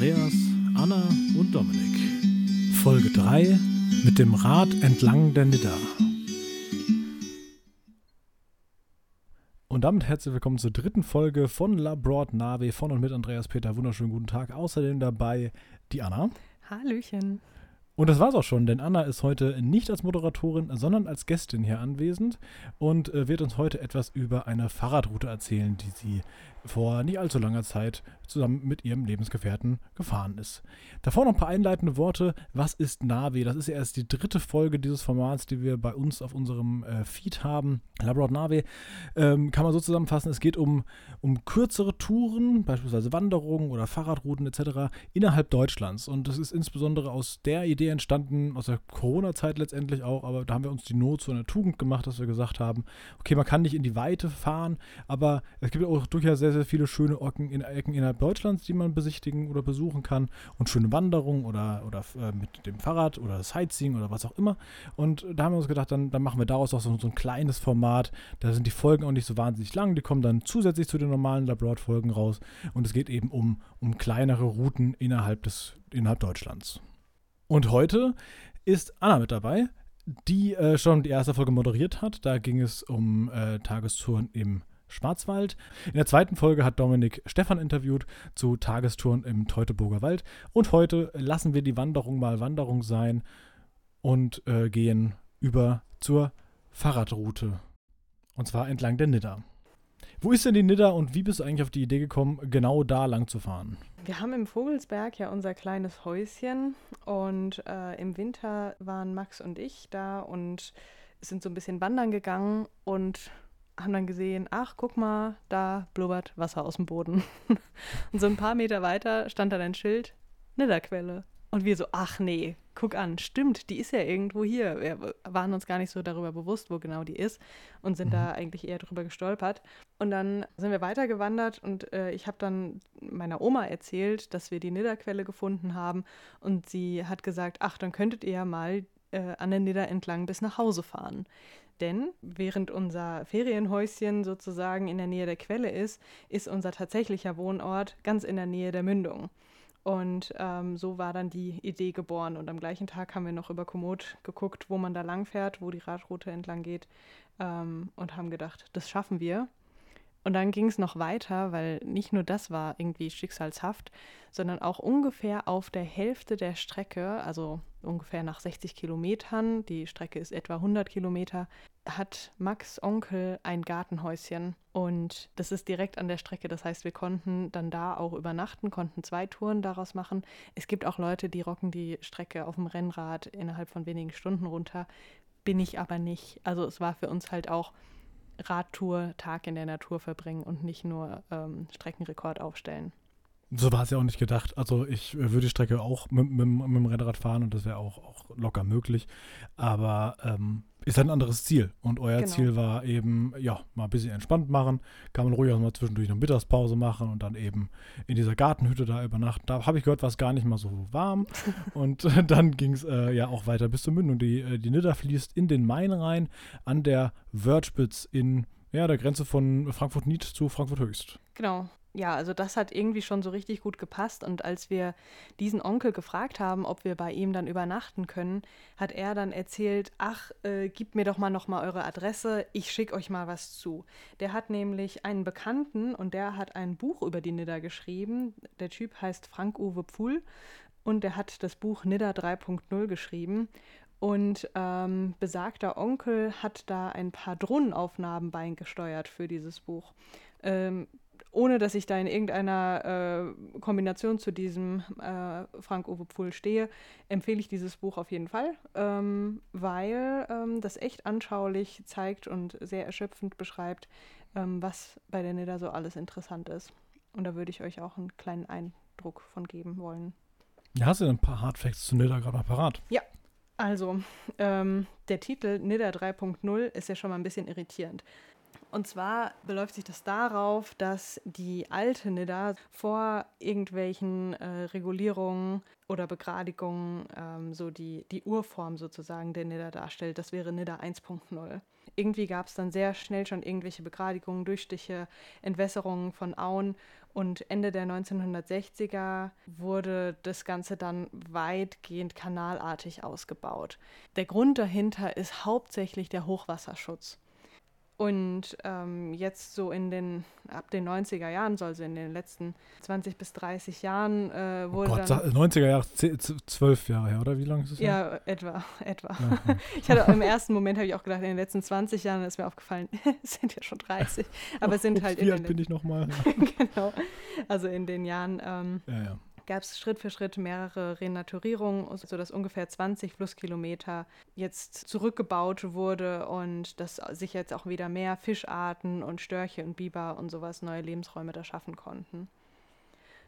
Andreas, Anna und Dominik. Folge 3 mit dem Rad entlang der Nidda. Und damit herzlich willkommen zur dritten Folge von La Broad Nave von und mit Andreas Peter. Wunderschönen guten Tag. Außerdem dabei die Anna. Hallöchen. Und das war's auch schon, denn Anna ist heute nicht als Moderatorin, sondern als Gästin hier anwesend und äh, wird uns heute etwas über eine Fahrradroute erzählen, die sie vor nicht allzu langer Zeit zusammen mit ihrem Lebensgefährten gefahren ist. Davor noch ein paar einleitende Worte. Was ist Navi? Das ist ja erst die dritte Folge dieses Formats, die wir bei uns auf unserem äh, Feed haben. Labrador Navi ähm, kann man so zusammenfassen, es geht um, um kürzere Touren, beispielsweise Wanderungen oder Fahrradrouten etc. innerhalb Deutschlands. Und das ist insbesondere aus der Idee entstanden, aus der Corona-Zeit letztendlich auch, aber da haben wir uns die Not zu einer Tugend gemacht, dass wir gesagt haben, okay, man kann nicht in die Weite fahren, aber es gibt auch durchaus sehr, sehr viele schöne Ecken, in, Ecken innerhalb Deutschlands, die man besichtigen oder besuchen kann und schöne Wanderungen oder, oder äh, mit dem Fahrrad oder Sightseeing oder was auch immer. Und da haben wir uns gedacht, dann, dann machen wir daraus auch so, so ein kleines Format. Da sind die Folgen auch nicht so wahnsinnig lang, die kommen dann zusätzlich zu den normalen Labroad-Folgen raus und es geht eben um, um kleinere Routen innerhalb, des, innerhalb Deutschlands. Und heute ist Anna mit dabei, die äh, schon die erste Folge moderiert hat. Da ging es um äh, Tagestouren im Schwarzwald. In der zweiten Folge hat Dominik Stefan interviewt zu Tagestouren im Teutoburger Wald. Und heute lassen wir die Wanderung mal Wanderung sein und äh, gehen über zur Fahrradroute. Und zwar entlang der Nidda. Wo ist denn die Nidda und wie bist du eigentlich auf die Idee gekommen, genau da lang zu fahren? Wir haben im Vogelsberg ja unser kleines Häuschen und äh, im Winter waren Max und ich da und sind so ein bisschen wandern gegangen und haben dann gesehen, ach, guck mal, da blubbert Wasser aus dem Boden. und so ein paar Meter weiter stand dann ein Schild, Nidderquelle. Und wir so, ach nee, guck an, stimmt, die ist ja irgendwo hier. Wir waren uns gar nicht so darüber bewusst, wo genau die ist und sind mhm. da eigentlich eher drüber gestolpert. Und dann sind wir weitergewandert und äh, ich habe dann meiner Oma erzählt, dass wir die Nidderquelle gefunden haben und sie hat gesagt, ach, dann könntet ihr ja mal äh, an der Nidder entlang bis nach Hause fahren. Denn während unser Ferienhäuschen sozusagen in der Nähe der Quelle ist, ist unser tatsächlicher Wohnort ganz in der Nähe der Mündung. Und ähm, so war dann die Idee geboren. Und am gleichen Tag haben wir noch über Komoot geguckt, wo man da lang fährt, wo die Radroute entlang geht ähm, und haben gedacht, das schaffen wir. Und dann ging es noch weiter, weil nicht nur das war irgendwie schicksalshaft, sondern auch ungefähr auf der Hälfte der Strecke, also ungefähr nach 60 Kilometern, die Strecke ist etwa 100 Kilometer, hat Max Onkel ein Gartenhäuschen und das ist direkt an der Strecke. Das heißt, wir konnten dann da auch übernachten, konnten zwei Touren daraus machen. Es gibt auch Leute, die rocken die Strecke auf dem Rennrad innerhalb von wenigen Stunden runter. Bin ich aber nicht. Also es war für uns halt auch Radtour, Tag in der Natur verbringen und nicht nur ähm, Streckenrekord aufstellen. So war es ja auch nicht gedacht. Also ich äh, würde die Strecke auch mit, mit, mit dem Rennrad fahren und das wäre auch, auch locker möglich. Aber ähm, ist halt ein anderes Ziel. Und euer genau. Ziel war eben, ja, mal ein bisschen entspannt machen. Kann man ruhig auch mal zwischendurch eine Mittagspause machen und dann eben in dieser Gartenhütte da übernachten. Da habe ich gehört, war es gar nicht mal so warm. und äh, dann ging es äh, ja auch weiter bis zur Mündung. Die, äh, die Nidda fließt in den Main rein an der Wörthspitz in ja, der Grenze von Frankfurt-Nied zu Frankfurt-Höchst. Genau ja, also das hat irgendwie schon so richtig gut gepasst. Und als wir diesen Onkel gefragt haben, ob wir bei ihm dann übernachten können, hat er dann erzählt, ach, äh, gebt mir doch mal noch mal eure Adresse, ich schicke euch mal was zu. Der hat nämlich einen Bekannten und der hat ein Buch über die Nidda geschrieben. Der Typ heißt Frank-Uwe Pfuhl und der hat das Buch Nidda 3.0 geschrieben. Und ähm, besagter Onkel hat da ein paar Drohnenaufnahmen beigesteuert für dieses Buch. Ähm, ohne dass ich da in irgendeiner äh, Kombination zu diesem äh, Frank-Uwe Pfuhl stehe, empfehle ich dieses Buch auf jeden Fall, ähm, weil ähm, das echt anschaulich zeigt und sehr erschöpfend beschreibt, ähm, was bei der Nidda so alles interessant ist. Und da würde ich euch auch einen kleinen Eindruck von geben wollen. Ja, hast du ein paar Hardfacts zu Nidda gerade mal parat? Ja, also ähm, der Titel Nidda 3.0 ist ja schon mal ein bisschen irritierend. Und zwar beläuft sich das darauf, dass die alte Nidda vor irgendwelchen äh, Regulierungen oder Begradigungen ähm, so die, die Urform sozusagen der Nidda darstellt. Das wäre Nidda 1.0. Irgendwie gab es dann sehr schnell schon irgendwelche Begradigungen, Durchstiche, Entwässerungen von Auen Und Ende der 1960er wurde das Ganze dann weitgehend kanalartig ausgebaut. Der Grund dahinter ist hauptsächlich der Hochwasserschutz. Und ähm, jetzt so in den, ab den 90er Jahren, so also in den letzten 20 bis 30 Jahren, äh, wurde oh Gott, dann... 90er Jahre, 12 Jahre her, oder wie lange ist es? Ja, etwa, etwa. Ja. Ich hatte im ersten Moment, habe ich auch gedacht, in den letzten 20 Jahren ist mir aufgefallen, es sind ja schon 30. Aber es sind Ups, halt... Wie alt bin ich nochmal? genau, also in den Jahren... Ähm, ja, ja gab es Schritt für Schritt mehrere Renaturierungen, sodass ungefähr 20 Flusskilometer jetzt zurückgebaut wurde und dass sich jetzt auch wieder mehr Fischarten und Störche und Biber und sowas neue Lebensräume da schaffen konnten.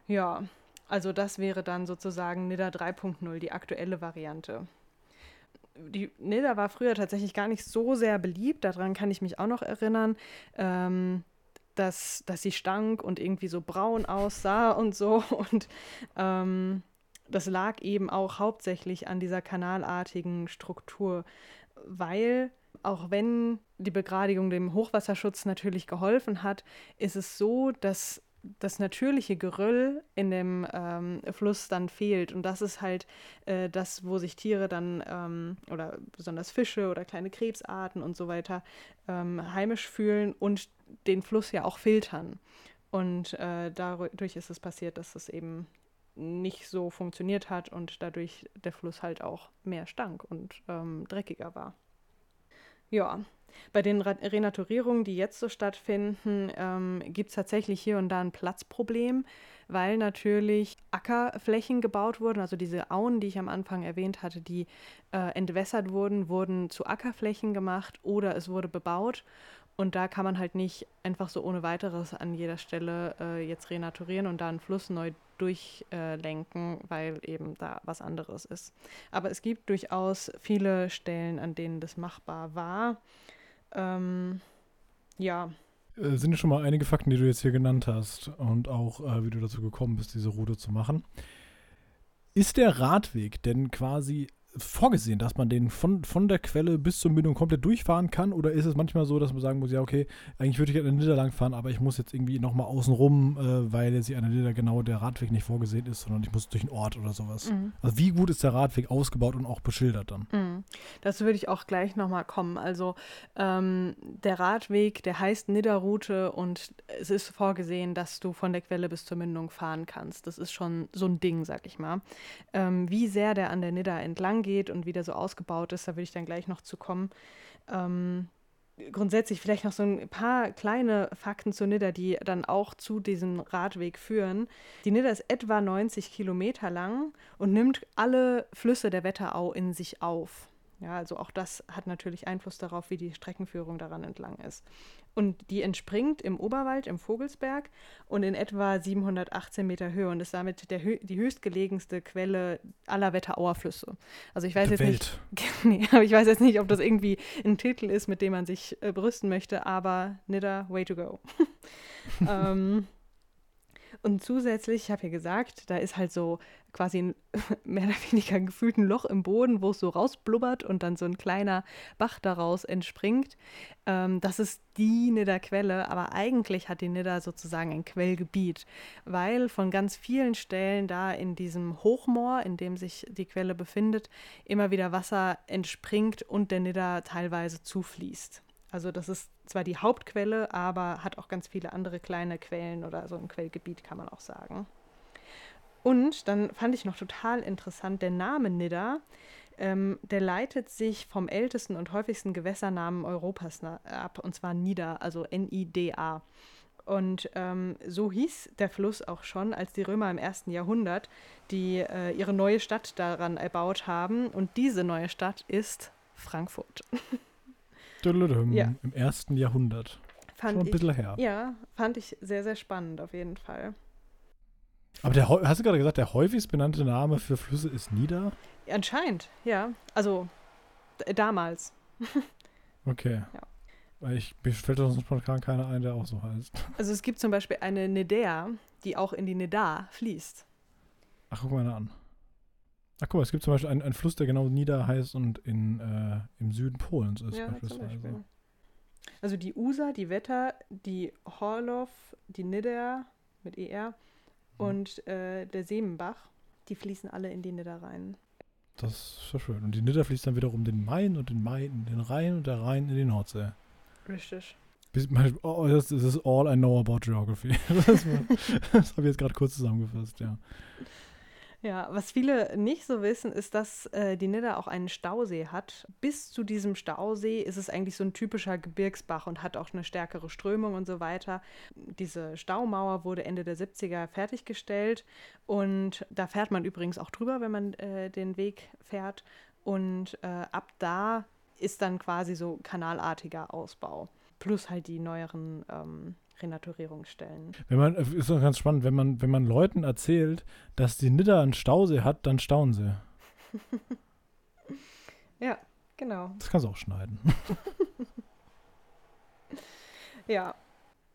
Ja, also das wäre dann sozusagen NIDA 3.0, die aktuelle Variante. Die NIDA war früher tatsächlich gar nicht so sehr beliebt, daran kann ich mich auch noch erinnern. Ähm, dass, dass sie stank und irgendwie so braun aussah und so. Und ähm, das lag eben auch hauptsächlich an dieser kanalartigen Struktur, weil auch wenn die Begradigung dem Hochwasserschutz natürlich geholfen hat, ist es so, dass das natürliche Geröll in dem ähm, Fluss dann fehlt. Und das ist halt äh, das, wo sich Tiere dann ähm, oder besonders Fische oder kleine Krebsarten und so weiter ähm, heimisch fühlen und den Fluss ja auch filtern. Und äh, dadurch ist es passiert, dass es eben nicht so funktioniert hat und dadurch der Fluss halt auch mehr stank und ähm, dreckiger war. Ja, bei den Renaturierungen, die jetzt so stattfinden, ähm, gibt es tatsächlich hier und da ein Platzproblem, weil natürlich Ackerflächen gebaut wurden, also diese Auen, die ich am Anfang erwähnt hatte, die äh, entwässert wurden, wurden zu Ackerflächen gemacht oder es wurde bebaut. Und da kann man halt nicht einfach so ohne weiteres an jeder Stelle äh, jetzt renaturieren und da einen Fluss neu durchlenken, äh, weil eben da was anderes ist. Aber es gibt durchaus viele Stellen, an denen das machbar war. Ähm, ja. Äh, sind schon mal einige Fakten, die du jetzt hier genannt hast und auch, äh, wie du dazu gekommen bist, diese Route zu machen. Ist der Radweg denn quasi vorgesehen, dass man den von, von der Quelle bis zur Mündung komplett durchfahren kann? Oder ist es manchmal so, dass man sagen muss, ja, okay, eigentlich würde ich an der Nidda lang fahren, aber ich muss jetzt irgendwie nochmal außen rum, äh, weil jetzt hier an der Nidda genau der Radweg nicht vorgesehen ist, sondern ich muss durch einen Ort oder sowas. Mhm. Also wie gut ist der Radweg ausgebaut und auch beschildert dann? Mhm. Dazu würde ich auch gleich nochmal kommen. Also ähm, der Radweg, der heißt Nidda-Route und es ist vorgesehen, dass du von der Quelle bis zur Mündung fahren kannst. Das ist schon so ein Ding, sag ich mal. Ähm, wie sehr der an der Nidda entlang angeht und wie der so ausgebaut ist, da will ich dann gleich noch zu kommen. Ähm, grundsätzlich vielleicht noch so ein paar kleine Fakten zur Nidda, die dann auch zu diesem Radweg führen. Die Nidda ist etwa 90 Kilometer lang und nimmt alle Flüsse der Wetterau in sich auf. Ja, also auch das hat natürlich Einfluss darauf, wie die Streckenführung daran entlang ist. Und die entspringt im Oberwald, im Vogelsberg und in etwa 718 Meter Höhe und ist damit der, die höchstgelegenste Quelle aller Wetterauer Flüsse. Also ich weiß der jetzt Welt. nicht, nee, aber ich weiß jetzt nicht, ob das irgendwie ein Titel ist, mit dem man sich äh, brüsten möchte, aber Nidda, way to go. ähm, und zusätzlich, ich habe ja gesagt, da ist halt so quasi ein mehr oder weniger gefühlt ein Loch im Boden, wo es so rausblubbert und dann so ein kleiner Bach daraus entspringt. Ähm, das ist die Nidda-Quelle, aber eigentlich hat die Nidda sozusagen ein Quellgebiet, weil von ganz vielen Stellen da in diesem Hochmoor, in dem sich die Quelle befindet, immer wieder Wasser entspringt und der Nidda teilweise zufließt. Also das ist zwar die Hauptquelle, aber hat auch ganz viele andere kleine Quellen oder so ein Quellgebiet, kann man auch sagen. Und dann fand ich noch total interessant, der Name Nidda, ähm, der leitet sich vom ältesten und häufigsten Gewässernamen Europas ab, und zwar Nida, also N-I-D-A. Und ähm, so hieß der Fluss auch schon, als die Römer im ersten Jahrhundert die äh, ihre neue Stadt daran erbaut haben. Und diese neue Stadt ist Frankfurt. Ja. Im ersten Jahrhundert. Fand Schon ein bisschen ich, her. Ja, fand ich sehr, sehr spannend auf jeden Fall. Aber der, hast du gerade gesagt, der häufigst benannte Name für Flüsse ist Nida? Anscheinend, ja. Also damals. Okay. Ja. Weil ich, mir fällt sonst spontan keiner ein, der auch so heißt. Also es gibt zum Beispiel eine Nidea, die auch in die Nida fließt. Ach, guck mal an. Ach guck mal, es gibt zum Beispiel einen, einen Fluss, der genau Nida heißt und in, äh, im Süden Polens ist Ja, beispielsweise. Beispiel. Also die Usa, die Wetter, die Horlow, die Nidder, mit ER, und äh, der Seemenbach. Die fließen alle in die Nidder rein. Das ist ja schön. Und die Nidder fließt dann wiederum den Main und den Main in den Rhein und der Rhein in die Nordsee. Richtig. Bis- Oh, das, das ist all I know about geography. Das habe ich jetzt gerade kurz zusammengefasst, ja. Ja, was viele nicht so wissen, ist, dass äh, die Nidda auch einen Stausee hat. Bis zu diesem Stausee ist es eigentlich so ein typischer Gebirgsbach und hat auch eine stärkere Strömung und so weiter. Diese Staumauer wurde Ende der 70er fertiggestellt und da fährt man übrigens auch drüber, wenn man äh, den Weg fährt. Und äh, ab da ist dann quasi so kanalartiger Ausbau. Plus halt die neueren ähm, Renaturierungsstellen. Wenn man, äh, ist doch ganz spannend, wenn man, wenn man Leuten erzählt, dass die Nidder einen Stausee hat, dann staunen sie. Ja, genau. Das kannst du auch schneiden. Ja,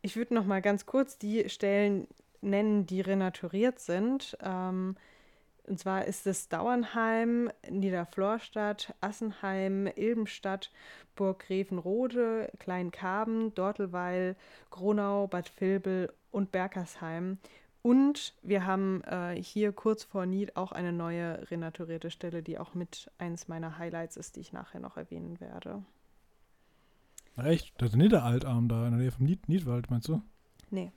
ich würde noch mal ganz kurz die Stellen nennen, die renaturiert sind. Ähm, und zwar ist es Dauernheim, Niederflorstadt, Assenheim, Ilbenstadt, Burg Grevenrode, Kleinkarben, Dortelweil, Gronau, Bad Vilbel und Berkersheim. Und wir haben äh, hier kurz vor Nied auch eine neue renaturierte Stelle, die auch mit eins meiner Highlights ist, die ich nachher noch erwähnen werde. Echt? Das ist ein Niederaltarm da in der Nähe vom Nied Niedwald, meinst du? Nee.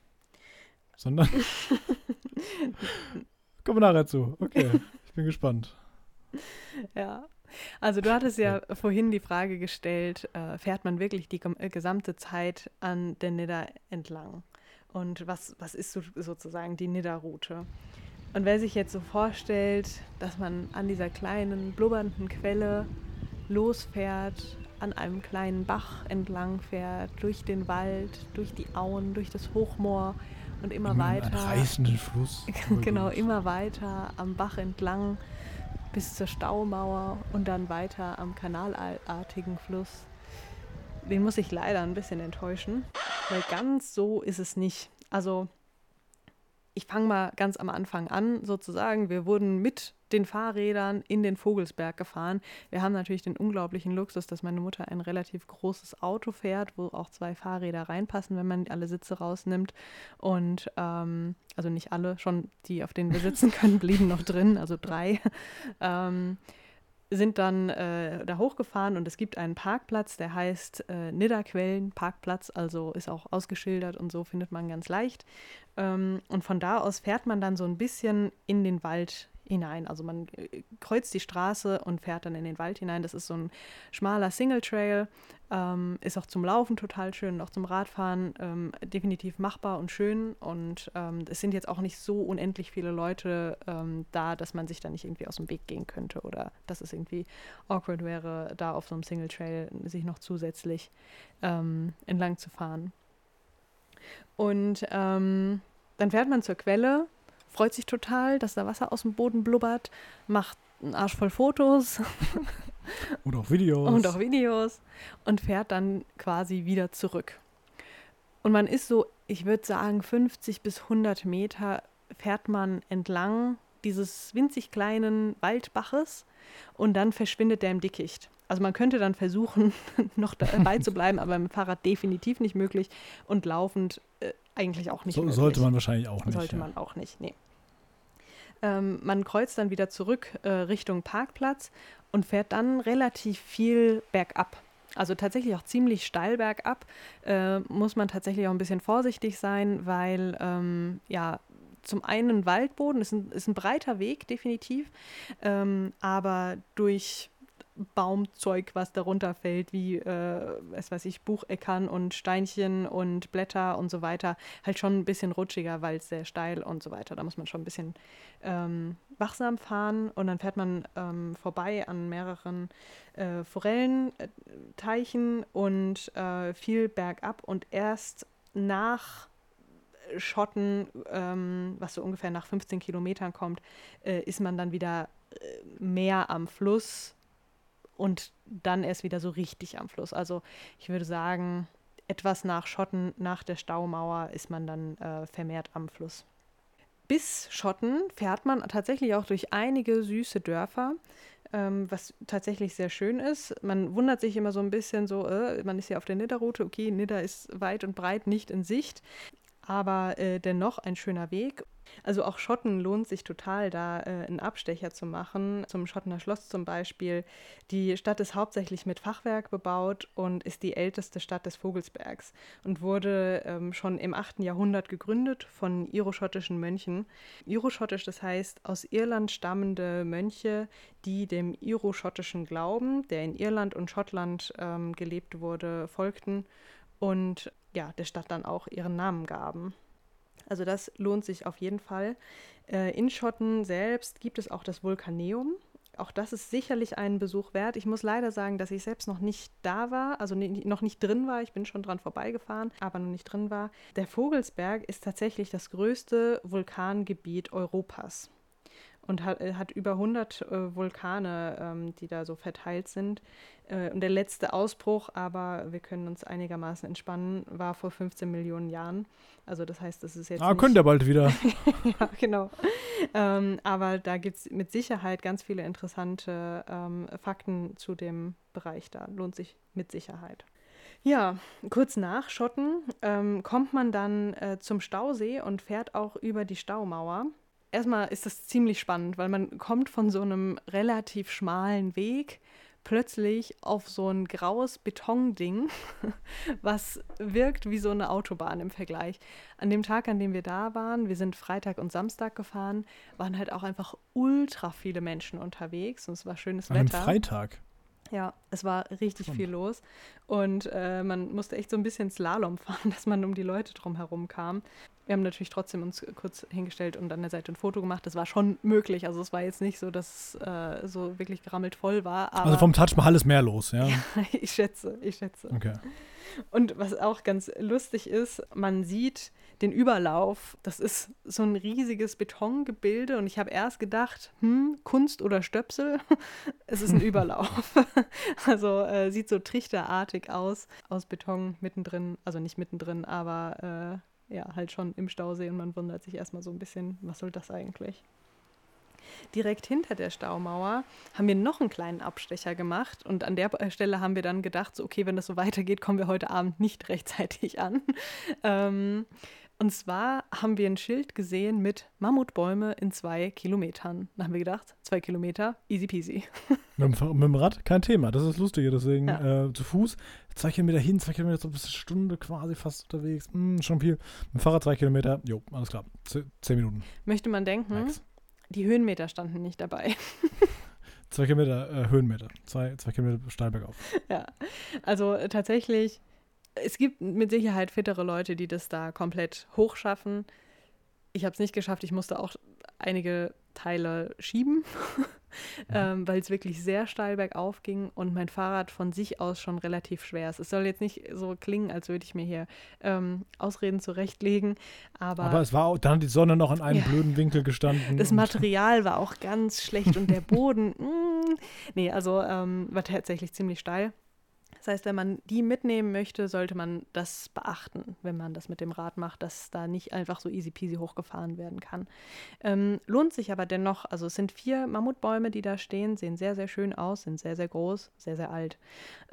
Sondern. Kommen wir nachher zu. Okay, ich bin gespannt. Ja. Also du hattest ja vorhin die Frage gestellt, äh, fährt man wirklich die äh, gesamte Zeit an der Nidda entlang? Und was, was ist so, sozusagen die Nidda-Route? Und wer sich jetzt so vorstellt, dass man an dieser kleinen, blubbernden Quelle losfährt, an einem kleinen Bach entlang fährt, durch den Wald, durch die Auen, durch das Hochmoor und immer weiter. reißenden Fluss. genau, immer weiter am Bach entlang bis zur Staumauer und dann weiter am kanalartigen Fluss. Den muss ich leider ein bisschen enttäuschen, weil ganz so ist es nicht. Also ich fange mal ganz am Anfang an, sozusagen. Wir wurden mit den Fahrrädern in den Vogelsberg gefahren. Wir haben natürlich den unglaublichen Luxus, dass meine Mutter ein relativ großes Auto fährt, wo auch zwei Fahrräder reinpassen, wenn man alle Sitze rausnimmt. Und ähm, also nicht alle, schon die, auf denen wir sitzen können, blieben noch drin, also drei. Ähm, sind dann äh, da hochgefahren und es gibt einen Parkplatz, der heißt äh, Nidderquellen Parkplatz, also ist auch ausgeschildert und so findet man ganz leicht. Ähm, und von da aus fährt man dann so ein bisschen in den Wald hinein. Also man äh, kreuzt die Straße und fährt dann in den Wald hinein. Das ist so ein schmaler Single Trail, ähm, ist auch zum Laufen total schön und auch zum Radfahren ähm, definitiv machbar und schön. Und ähm, es sind jetzt auch nicht so unendlich viele Leute ähm, da, dass man sich da nicht irgendwie aus dem Weg gehen könnte oder dass es irgendwie awkward wäre, da auf so einem Single Trail sich noch zusätzlich ähm, entlang zu fahren. Und ähm, dann fährt man zur Quelle, freut sich total, dass da Wasser aus dem Boden blubbert, macht einen Arsch voll Fotos Und auch Videos. und auch Videos und fährt dann quasi wieder zurück. Und man ist so, ich würde sagen, 50 bis 100 Meter fährt man entlang dieses winzig kleinen Waldbaches und dann verschwindet der im Dickicht. Also man könnte dann versuchen, noch dabei zu bleiben, aber mit dem Fahrrad definitiv nicht möglich und laufend eigentlich auch nicht so, möglich. sollte man wahrscheinlich auch nicht. Sollte ja. man auch nicht, nee. Ähm, man kreuzt dann wieder zurück äh, Richtung Parkplatz und fährt dann relativ viel bergab. Also tatsächlich auch ziemlich steil bergab. Äh, muss man tatsächlich auch ein bisschen vorsichtig sein, weil ähm, ja zum einen Waldboden ist ein, ist ein breiter Weg, definitiv, ähm, aber durch Baumzeug, was darunter fällt, wie, äh, was weiß ich, Bucheckern und Steinchen und Blätter und so weiter, halt schon ein bisschen rutschiger, weil es sehr steil und so weiter. Da muss man schon ein bisschen ähm, wachsam fahren und dann fährt man ähm, vorbei an mehreren äh, Forellenteichen und äh, viel bergab und erst nach Schotten, ähm, was so ungefähr nach 15 Kilometern kommt, äh, ist man dann wieder äh, mehr am Fluss und dann erst wieder so richtig am Fluss. Also ich würde sagen, etwas nach Schotten, nach der Staumauer ist man dann äh, vermehrt am Fluss. Bis Schotten fährt man tatsächlich auch durch einige süße Dörfer, ähm, was tatsächlich sehr schön ist. Man wundert sich immer so ein bisschen so, äh, man ist ja auf der Nidderroute, okay, Nidder ist weit und breit nicht in Sicht. Aber äh, dennoch ein schöner Weg. Also auch Schotten lohnt sich total, da äh, einen Abstecher zu machen. Zum Schottener Schloss zum Beispiel. Die Stadt ist hauptsächlich mit Fachwerk bebaut und ist die älteste Stadt des Vogelsbergs und wurde ähm, schon im 8. Jahrhundert gegründet von iroschottischen Mönchen. Iroschottisch, das heißt aus Irland stammende Mönche, die dem iroschottischen Glauben, der in Irland und Schottland ähm, gelebt wurde, folgten und ja, der Stadt dann auch ihren Namen gaben. Also das lohnt sich auf jeden Fall. Äh, in Schotten selbst gibt es auch das Vulkaneum. Auch das ist sicherlich einen Besuch wert. Ich muss leider sagen, dass ich selbst noch nicht da war, also noch nicht drin war. Ich bin schon dran vorbeigefahren, aber noch nicht drin war. Der Vogelsberg ist tatsächlich das größte Vulkangebiet Europas und hat, äh, hat über 100 äh, Vulkane, ähm, die da so verteilt sind. Äh, und der letzte Ausbruch, aber wir können uns einigermaßen entspannen, war vor 15 Millionen Jahren. Also das heißt, das ist jetzt. Ah, könnt ihr bald wieder. ja, genau. Ähm, aber da gibt es mit Sicherheit ganz viele interessante ähm, Fakten zu dem Bereich da. Lohnt sich mit Sicherheit. Ja, kurz nach Schotten ähm, kommt man dann äh, zum Stausee und fährt auch über die Staumauer erstmal ist das ziemlich spannend, weil man kommt von so einem relativ schmalen Weg plötzlich auf so ein graues Betonding, was wirkt wie so eine Autobahn im Vergleich. An dem Tag, an dem wir da waren, wir sind Freitag und Samstag gefahren, waren halt auch einfach ultra viele Menschen unterwegs und es war schönes an Wetter. Am Freitag. Ja, es war richtig Spannend. viel los und äh, man musste echt so ein bisschen Slalom fahren, dass man um die Leute drum herum kam. Wir haben natürlich trotzdem uns kurz hingestellt und an der Seite ein Foto gemacht. Das war schon möglich. Also es war jetzt nicht so, dass es äh, so wirklich gerammelt voll war. also vom Taj Mahal ist mehr los, ja? ja ich schätze, ich schätze. Okay. Und was auch ganz lustig ist, man sieht den Überlauf. Das ist so ein riesiges Betongebilde und ich habe erst gedacht, hm, Kunst oder Stöpsel? es ist ein Überlauf. also äh, sieht so trichterartig aus, aus Beton mittendrin, also nicht mittendrin, aber äh, ja, halt schon im Stausee und man wundert sich erstmal so ein bisschen, was soll das eigentlich? Direkt hinter der Staumauer haben wir noch einen kleinen Abstecher gemacht und an der Stelle haben wir dann gedacht, so, okay, wenn das so weitergeht, kommen wir heute Abend nicht rechtzeitig an. Ähm, und zwar haben wir ein Schild gesehen mit Mammutbäume in zwei Kilometern. Da haben wir gedacht, zwei Kilometer, easy peasy. Mit dem, mit dem Rad kein Thema, das ist lustig. Deswegen ja. äh, zu Fuß zwei Kilometer hin, zwei Kilometer, so eine Stunde quasi fast unterwegs. Hm, schon viel. Mit dem Fahrrad zwei Kilometer, jo, alles klar. zehn Minuten. Möchte man denken, Max. die Höhenmeter standen nicht dabei. zwei Kilometer äh, Höhenmeter, zwei, zwei Kilometer steil bergauf. Ja, also äh, tatsächlich es gibt mit Sicherheit fittere Leute, die das da komplett hochschaffen. Ich habe es nicht geschafft. Ich musste auch einige Teile schieben, mhm. ähm, weil es wirklich sehr steil bergauf ging und mein Fahrrad von sich aus schon relativ schwer ist. Es soll jetzt nicht so klingen, als würde ich mir hier ähm, Ausreden zurechtlegen, aber. Aber es war auch, dann hat die Sonne noch in einem ja, blöden Winkel gestanden. Das Material war auch ganz schlecht und der Boden, mh, mm, nee, also ähm, war tatsächlich ziemlich steil. Das heißt, wenn man die mitnehmen möchte, sollte man das beachten, wenn man das mit dem Rad macht, dass da nicht einfach so easy peasy hochgefahren werden kann. Ähm, lohnt sich aber dennoch, also es sind vier Mammutbäume, die da stehen, sehen sehr, sehr schön aus, sind sehr, sehr groß, sehr, sehr alt.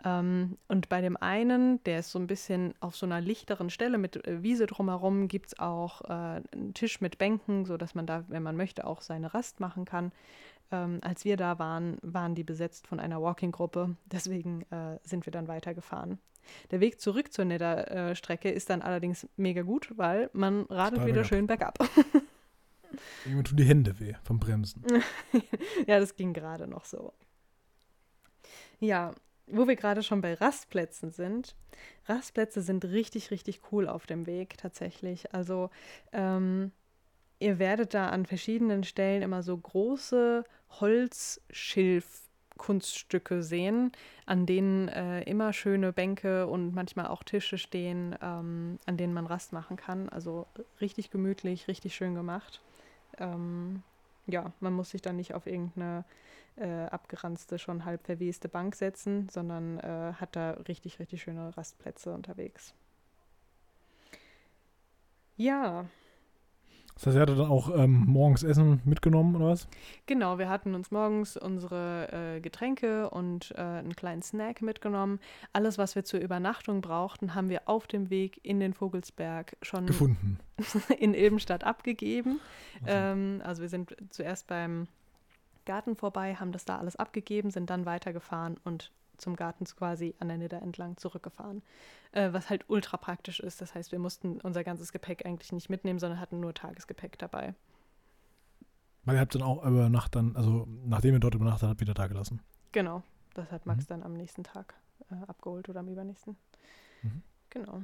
Ähm, und bei dem einen, der ist so ein bisschen auf so einer lichteren Stelle mit äh, Wiese drumherum, gibt es auch äh, einen Tisch mit Bänken, sodass man da, wenn man möchte, auch seine Rast machen kann. Ähm, als wir da waren, waren die besetzt von einer Walking-Gruppe. Deswegen äh, sind wir dann weitergefahren. Der Weg zurück zur Nether-Strecke ist dann allerdings mega gut, weil man radelt wieder schön bergab. Irgendwann tun die Hände weh vom Bremsen. ja, das ging gerade noch so. Ja, wo wir gerade schon bei Rastplätzen sind. Rastplätze sind richtig, richtig cool auf dem Weg tatsächlich. Also ähm, ihr werdet da an verschiedenen Stellen immer so große Holzschilfkunststücke sehen, an denen äh, immer schöne Bänke und manchmal auch Tische stehen, ähm, an denen man Rast machen kann. Also richtig gemütlich, richtig schön gemacht. Ähm, ja, man muss sich dann nicht auf irgendeine äh, abgeranzte, schon halb verweste Bank setzen, sondern äh, hat da richtig, richtig schöne Rastplätze unterwegs. Ja, Das heißt, ihr hattet dann auch ähm, morgens Essen mitgenommen oder was? Genau, wir hatten uns morgens unsere äh, Getränke und äh, einen kleinen Snack mitgenommen. Alles, was wir zur Übernachtung brauchten, haben wir auf dem Weg in den Vogelsberg schon Gefunden. in Ilbenstadt abgegeben. Also, Ähm, also wir sind zuerst beim Garten vorbei, haben das da alles abgegeben, sind dann weitergefahren und zum Garten quasi an der Nidder entlang zurückgefahren. Äh, was halt ultra praktisch ist. Das heißt, wir mussten unser ganzes Gepäck eigentlich nicht mitnehmen, sondern hatten nur Tagesgepäck dabei. weil ihr habt dann auch über Nacht dann, also nachdem ihr dort übernachtet habt, wieder da gelassen. Genau. Das hat Max Mhm. dann am nächsten Tag äh, abgeholt oder am übernächsten. Mhm. Genau.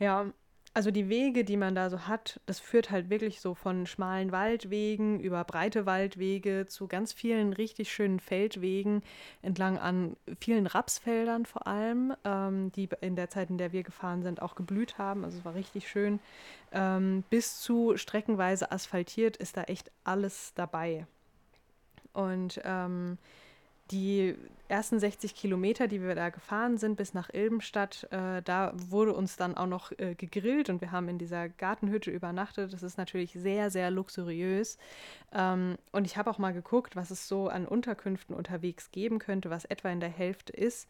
Ja, also die Wege, die man da so hat, das führt halt wirklich so von schmalen Waldwegen über breite Waldwege zu ganz vielen richtig schönen Feldwegen entlang an vielen Rapsfeldern vor allem, ähm, die in der Zeit, in der wir gefahren sind, auch geblüht haben. Also es war richtig schön. Ähm, bis zu streckenweise asphaltiert ist da echt alles dabei. Und ähm, die ersten 60 Kilometer, die wir da gefahren sind, bis nach Ilbenstadt, äh, da wurde uns dann auch noch äh, gegrillt und wir haben in dieser Gartenhütte übernachtet. Das ist natürlich sehr, sehr luxuriös. Ähm, und ich habe auch mal geguckt, was es so an Unterkünften unterwegs geben könnte, was etwa in der Hälfte ist.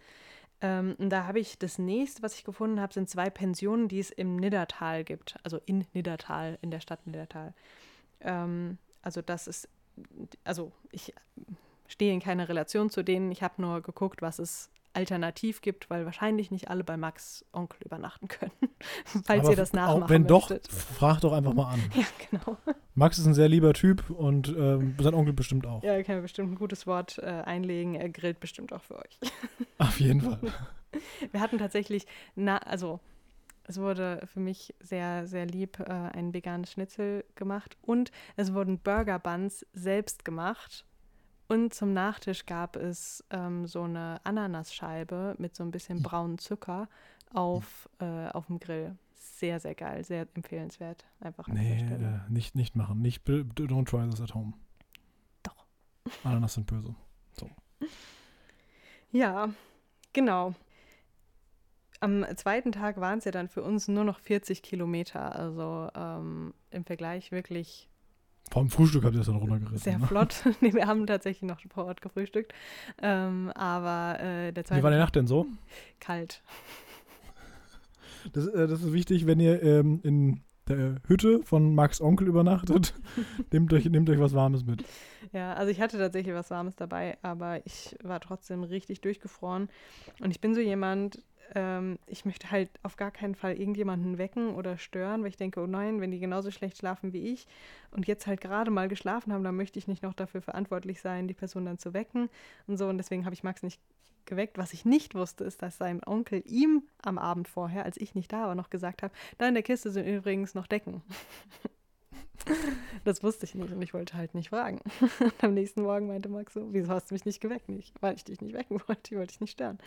Ähm, da habe ich das nächste, was ich gefunden habe, sind zwei Pensionen, die es im Niddertal gibt. Also in Niddertal, in der Stadt Niddertal. Ähm, also das ist, also ich stehe in keiner Relation zu denen. Ich habe nur geguckt, was es alternativ gibt, weil wahrscheinlich nicht alle bei Max Onkel übernachten können. Falls Aber ihr das nachmachen Auch wenn doch, möchtet. frag doch einfach mal an. Ja, genau. Max ist ein sehr lieber Typ und ähm, sein Onkel bestimmt auch. Ja, er kann bestimmt ein gutes Wort äh, einlegen. Er grillt bestimmt auch für euch. Auf jeden Fall. Wir hatten tatsächlich, na, also es wurde für mich sehr, sehr lieb äh, ein veganes Schnitzel gemacht und es wurden Burger Buns selbst gemacht. Und zum Nachtisch gab es ähm, so eine Ananasscheibe mit so ein bisschen braunen Zucker auf, äh, auf dem Grill. Sehr, sehr geil, sehr empfehlenswert. Einfach an Nee, äh, nicht, nicht machen. Nicht, don't try this at home. Doch. Ananas sind böse. Ja, genau. Am zweiten Tag waren es ja dann für uns nur noch 40 Kilometer. Also ähm, im Vergleich wirklich Vor dem Frühstück habt ihr es dann runtergerissen. sehr ne? flott. nee, wir haben tatsächlich noch vor Ort gefrühstückt. Ähm, aber äh, der Wie zweite war die Nacht denn so? kalt. Das, äh, das ist wichtig, wenn ihr ähm, in der Hütte von Max Onkel übernachtet. nehmt, euch, nehmt euch was Warmes mit. Ja, also ich hatte tatsächlich was Warmes dabei, aber ich war trotzdem richtig durchgefroren. Und ich bin so jemand, ähm, ich möchte halt auf gar keinen Fall irgendjemanden wecken oder stören, weil ich denke, oh nein, wenn die genauso schlecht schlafen wie ich und jetzt halt gerade mal geschlafen haben, dann möchte ich nicht noch dafür verantwortlich sein, die Person dann zu wecken und so. Und deswegen habe ich Max nicht geweckt. Was ich nicht wusste, ist, dass sein Onkel ihm am Abend vorher, als ich nicht da war, noch gesagt hat, da in der Kiste sind übrigens noch Decken. Das wusste ich nicht und ich wollte halt nicht fragen. Am nächsten Morgen meinte Max so, wieso hast du mich nicht geweckt? Nicht, weil ich dich nicht wecken wollte, ich wollte dich nicht stören.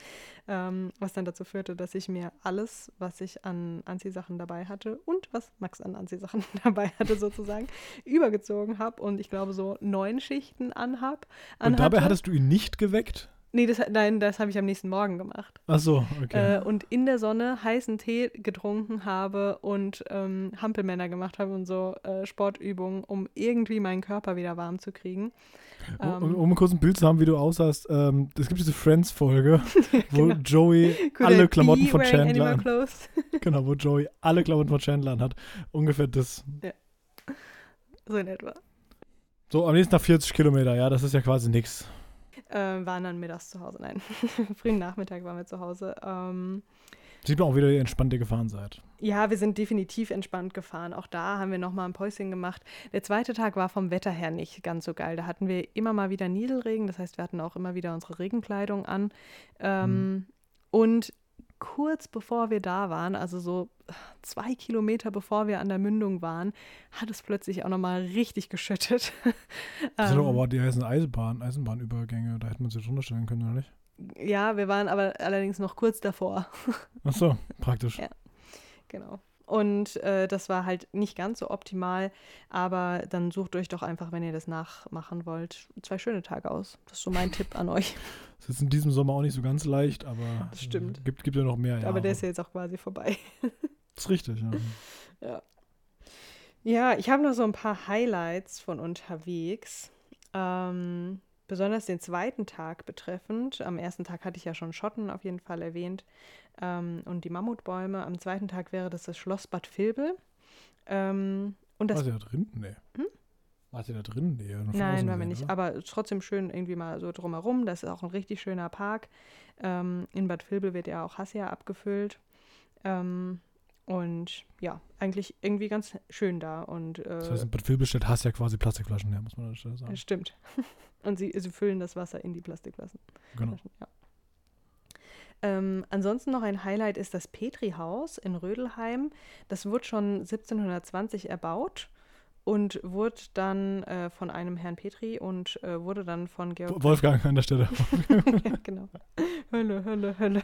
Ähm, was dann dazu führte, dass ich mir alles, was ich an Anziehsachen dabei hatte und was Max an Anziehsachen dabei hatte sozusagen, übergezogen habe und ich glaube so neun Schichten anhab. Und dabei hattest du ihn nicht geweckt? Nee, das, nein, das habe ich am nächsten Morgen gemacht. Ach so, okay. Äh, und in der Sonne heißen Tee getrunken habe und ähm, Hampelmänner gemacht habe und so äh, Sportübungen, um irgendwie meinen Körper wieder warm zu kriegen. um, ähm, um kurz ein Bild zu haben, wie du aussahst, ähm, es gibt diese Friends-Folge, wo genau. Joey Could alle Klamotten von Chandler an. Genau, wo Joey alle Klamotten von Chandler an hat. Ungefähr das. so in etwa. So, am nächsten Tag 40 Kilometer, ja, das ist ja quasi nix. Ähm, waren dann mittags zu Hause. Nein, frühen Nachmittag waren wir zu Hause. Ähm, Sieht man auch wieder, wie entspannt ihr gefahren seid. Ja, wir sind definitiv entspannt gefahren. Auch da haben wir nochmal ein Päuschen gemacht. Der zweite Tag war vom Wetter her nicht ganz so geil. Da hatten wir immer mal wieder Nieselregen. Das heißt, wir hatten auch immer wieder unsere Regenkleidung an. Ähm, Und kurz bevor wir da waren, also so zwei Kilometer bevor wir an der Mündung waren, hat es plötzlich auch nochmal richtig geschüttet. Das sind doch Ähm, aber die heißen Eisenbahn, Eisenbahnübergänge, da hätte man sich drunter stellen können, oder nicht? ja, wir waren aber allerdings noch kurz davor. Ach so, praktisch. Ja. Genau. Und äh, das war halt nicht ganz so optimal, aber dann sucht euch doch einfach, wenn ihr das nachmachen wollt, zwei schöne Tage aus. Das ist so mein Tipp an euch. Das ist in diesem Sommer auch nicht so ganz leicht, aber Das stimmt. äh, gibt, gibt ja noch mehr Jahre. aber der ist ja jetzt auch quasi vorbei. Das ist richtig, ja. Ja. Ja, ich habe noch so ein paar Highlights von unterwegs. Ähm, besonders den zweiten Tag betreffend. Am ersten Tag hatte ich ja schon Schotten auf jeden Fall erwähnt ähm, und die Mammutbäume. Am zweiten Tag wäre das das Schloss Bad Vilbel. Ähm, und das War da drin? Nee. Hm? War sie da drin? Nee. Nein, waren wir nicht. oder? Aber trotzdem schön irgendwie mal so drumherum. Das ist auch ein richtig schöner Park. Ähm, in Bad Vilbel wird ja auch Hassia abgefüllt. Ähm, und ja, eigentlich irgendwie ganz schön da. Und äh, Das heißt, in Bad Vilbel stellt Hass ja quasi Plastikflaschen her, muss man an der sagen. stimmt. und sie, sie füllen das Wasser in die Plastikflaschen. Genau. Ja. Ähm, ansonsten noch ein Highlight ist das Petri-Haus in Rödelheim. Das wurde schon 1720 erbaut und wurde dann äh, von einem Herrn Petri und äh, wurde dann von Georg Wolfgang an der Stelle. ja, genau. Hölle, Hölle, Hölle.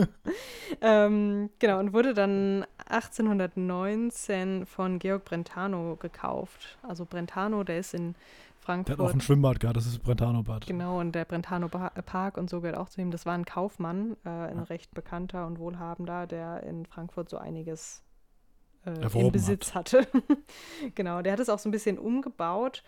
ähm, genau, und wurde dann 1819 von Georg Brentano gekauft. Also Brentano, der ist in Der hat auch Frankfurt. ein Schwimmbad gehabt, das ist Brentano-Bad. Genau, und der Brentano Park und so gehört auch zu ihm. Das war ein Kaufmann, äh, ein recht bekannter und wohlhabender, der in Frankfurt so einiges äh, im Besitz hatte. genau, der hat es auch so ein bisschen umgebaut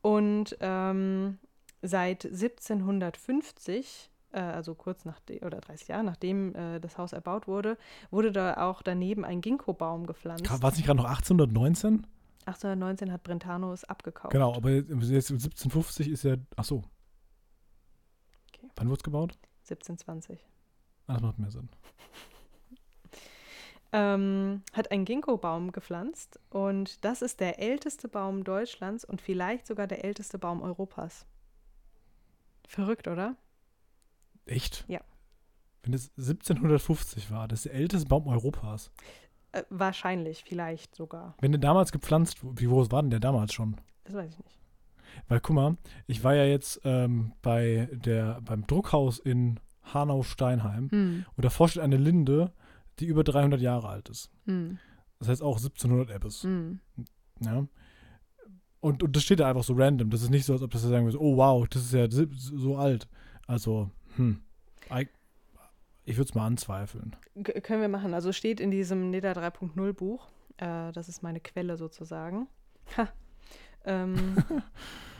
und ähm, seit 1750, äh, also kurz nach oder 30 Jahre nachdem äh, das Haus erbaut wurde, wurde da auch daneben ein Ginkgo-Baum gepflanzt. War es nicht gerade noch 1819? 1819 hat Brentano es abgekauft. Genau, aber jetzt 1750 ist ja. Ach so. Okay. Wann wurde es gebaut? 1720. Ah, das macht mehr Sinn. ähm, hat einen Ginkgo-Baum gepflanzt und das ist der älteste Baum Deutschlands und vielleicht sogar der älteste Baum Europas. Verrückt, oder? Echt? Ja. Wenn es 1750 war, das ist der älteste Baum Europas. Äh, wahrscheinlich, vielleicht sogar. Wenn der damals gepflanzt, wie groß war denn der damals schon? Das weiß ich nicht. Weil guck mal, ich war ja jetzt ähm, bei der, beim Druckhaus in Hanau-Steinheim Hm. und davor steht eine Linde, die über 300 Jahre alt ist. Hm. Das heißt auch 1700 Ebbes. Hm. Ja. Und, und das steht da einfach so random. Das ist nicht so, als ob das sagen würde, oh wow, das ist ja so alt. Also, hm. I- Ich würde es mal anzweifeln. K können wir machen. Also steht in diesem NEDA 3.0 Buch. Äh, das ist meine Quelle sozusagen. Ha. Ähm,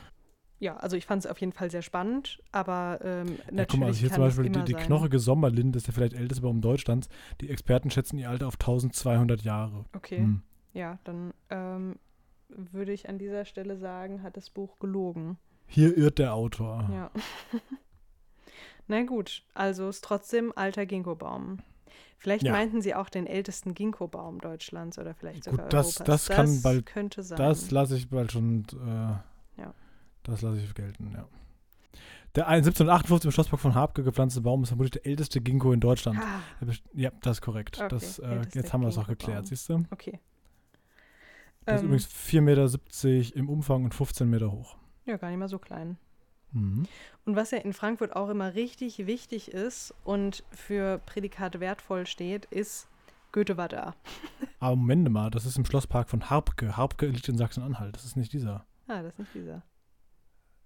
ja, also ich fand es auf jeden Fall sehr spannend, aber ähm, natürlich Ja, guck mal, also hier zum Beispiel die, die knochige Sommerlinde ist der vielleicht älteste Baum Deutschlands. Die Experten schätzen ihr Alter auf 1200 Jahre. Okay. Hm. Ja, dann ähm, würde ich an dieser Stelle sagen, hat das Buch gelogen. Hier irrt der Autor. Ja. Na gut, also ist trotzdem alter Ginkgo-Baum. Vielleicht Ja. meinten sie auch den ältesten Ginkgo-Baum Deutschlands oder vielleicht Gut, sogar das- Europas. das kann bald- könnte sein. Das lasse ich bald schon. Äh. Das lasse ich gelten, ja. Der ein- 1758 im Schlosspark von Habke gepflanzte Baum ist vermutlich der älteste Ginkgo in Deutschland. ah, Ja, das ist korrekt. Okay, das, äh, jetzt haben wir das auch geklärt, siehst du? okay. Der ist Ähm, übrigens 4,70 Meter im Umfang und 15 Meter hoch. ja, gar nicht mal so klein. Mhm. Und was ja in Frankfurt auch immer richtig wichtig ist und für Prädikat wertvoll steht, ist Goethe war da. Aber Moment mal, das ist im Schlosspark von Harbke. Harbke liegt in Sachsen-Anhalt. Das ist nicht dieser. Ah, das ist nicht dieser.